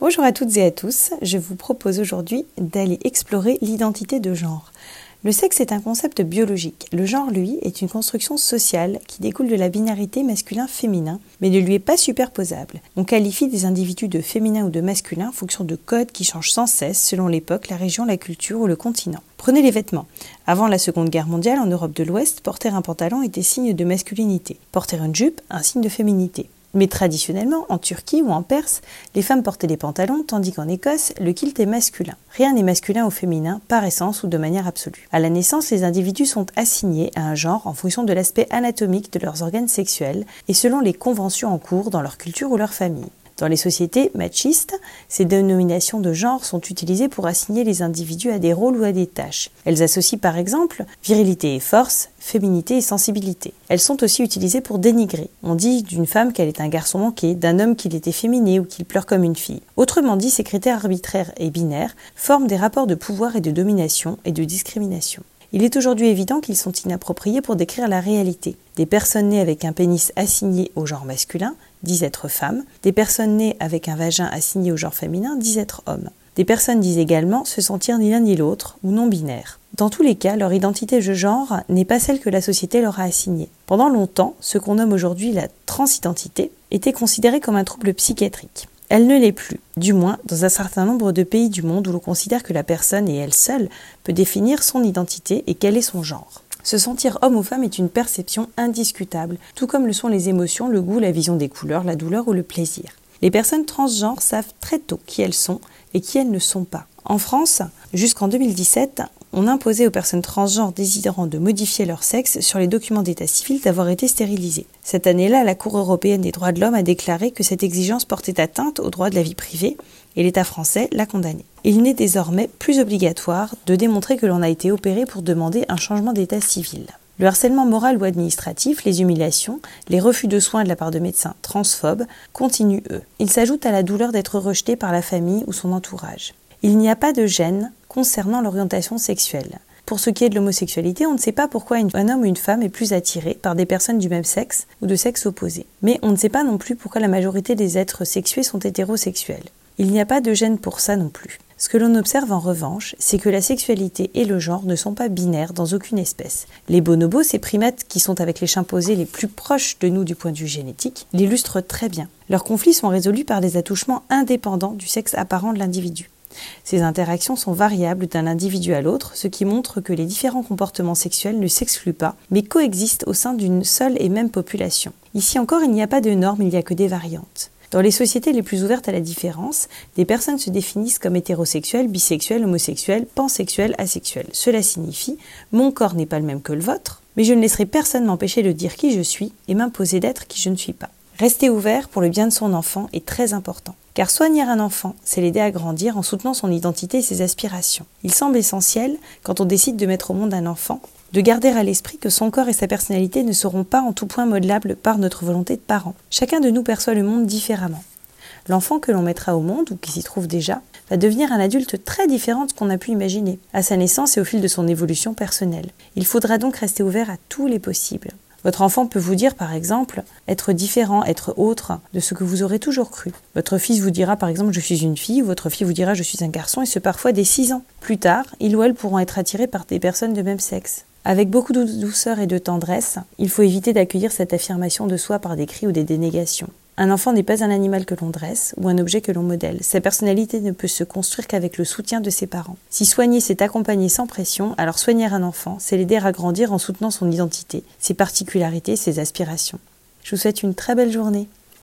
Bonjour à toutes et à tous, je vous propose aujourd'hui d'aller explorer l'identité de genre. Le sexe est un concept biologique. Le genre, lui, est une construction sociale qui découle de la binarité masculin-féminin, mais ne lui est pas superposable. On qualifie des individus de féminin ou de masculin en fonction de codes qui changent sans cesse selon l'époque, la région, la culture ou le continent. Prenez les vêtements. Avant la Seconde Guerre mondiale, en Europe de l'Ouest, porter un pantalon était signe de masculinité. Porter une jupe, un signe de féminité. Mais traditionnellement, en Turquie ou en Perse, les femmes portaient des pantalons, tandis qu'en Écosse, le kilt est masculin. Rien n'est masculin ou féminin, par essence ou de manière absolue. À la naissance, les individus sont assignés à un genre en fonction de l'aspect anatomique de leurs organes sexuels et selon les conventions en cours dans leur culture ou leur famille. Dans les sociétés machistes, ces dénominations de genre sont utilisées pour assigner les individus à des rôles ou à des tâches. Elles associent par exemple virilité et force, féminité et sensibilité. Elles sont aussi utilisées pour dénigrer. On dit d'une femme qu'elle est un garçon manqué, d'un homme qu'il est efféminé ou qu'il pleure comme une fille. Autrement dit, ces critères arbitraires et binaires forment des rapports de pouvoir et de domination et de discrimination. Il est aujourd'hui évident qu'ils sont inappropriés pour décrire la réalité. Des personnes nées avec un pénis assigné au genre masculin disent être femmes, des personnes nées avec un vagin assigné au genre féminin disent être hommes. Des personnes disent également se sentir ni l'un ni l'autre ou non binaires. Dans tous les cas, leur identité de genre n'est pas celle que la société leur a assignée. Pendant longtemps, ce qu'on nomme aujourd'hui la transidentité était considéré comme un trouble psychiatrique. Elle ne l'est plus, du moins dans un certain nombre de pays du monde où l'on considère que la personne et elle seule peut définir son identité et quel est son genre. Se sentir homme ou femme est une perception indiscutable, tout comme le sont les émotions, le goût, la vision des couleurs, la douleur ou le plaisir. Les personnes transgenres savent très tôt qui elles sont et qui elles ne sont pas. En France, jusqu'en 2017, on imposait aux personnes transgenres désirant de modifier leur sexe sur les documents d'état civil d'avoir été stérilisées. Cette année-là, la Cour européenne des droits de l'homme a déclaré que cette exigence portait atteinte au droit de la vie privée et l'État français l'a condamné. Il n'est désormais plus obligatoire de démontrer que l'on a été opéré pour demander un changement d'état civil. Le harcèlement moral ou administratif, les humiliations, les refus de soins de la part de médecins transphobes continuent eux. Ils s'ajoutent à la douleur d'être rejeté par la famille ou son entourage. Il n'y a pas de gêne concernant l'orientation sexuelle. Pour ce qui est de l'homosexualité, on ne sait pas pourquoi un homme ou une femme est plus attiré par des personnes du même sexe ou de sexe opposé. Mais on ne sait pas non plus pourquoi la majorité des êtres sexués sont hétérosexuels. Il n'y a pas de gêne pour ça non plus. Ce que l'on observe en revanche, c'est que la sexualité et le genre ne sont pas binaires dans aucune espèce. Les bonobos, ces primates qui sont avec les chimpanzés les plus proches de nous du point de vue génétique, l'illustrent très bien. Leurs conflits sont résolus par des attouchements indépendants du sexe apparent de l'individu. Ces interactions sont variables d'un individu à l'autre, ce qui montre que les différents comportements sexuels ne s'excluent pas, mais coexistent au sein d'une seule et même population. Ici encore, il n'y a pas de normes, il n'y a que des variantes. Dans les sociétés les plus ouvertes à la différence, des personnes se définissent comme hétérosexuelles, bisexuelles, homosexuelles, pansexuelles, asexuelles. Cela signifie mon corps n'est pas le même que le vôtre, mais je ne laisserai personne m'empêcher de dire qui je suis et m'imposer d'être qui je ne suis pas. Rester ouvert pour le bien de son enfant est très important. Car soigner un enfant, c'est l'aider à grandir en soutenant son identité et ses aspirations. Il semble essentiel, quand on décide de mettre au monde un enfant, de garder à l'esprit que son corps et sa personnalité ne seront pas en tout point modelables par notre volonté de parent. Chacun de nous perçoit le monde différemment. L'enfant que l'on mettra au monde, ou qui s'y trouve déjà, va devenir un adulte très différent de ce qu'on a pu imaginer, à sa naissance et au fil de son évolution personnelle. Il faudra donc rester ouvert à tous les possibles. Votre enfant peut vous dire, par exemple, être différent, être autre de ce que vous aurez toujours cru. Votre fils vous dira, par exemple, je suis une fille, ou votre fille vous dira, je suis un garçon, et ce parfois dès 6 ans. Plus tard, il ou elle pourront être attirés par des personnes de même sexe. Avec beaucoup de douceur et de tendresse, il faut éviter d'accueillir cette affirmation de soi par des cris ou des dénégations. Un enfant n'est pas un animal que l'on dresse ou un objet que l'on modèle. Sa personnalité ne peut se construire qu'avec le soutien de ses parents. Si soigner, c'est accompagner sans pression, alors soigner un enfant, c'est l'aider à grandir en soutenant son identité, ses particularités, ses aspirations. Je vous souhaite une très belle journée.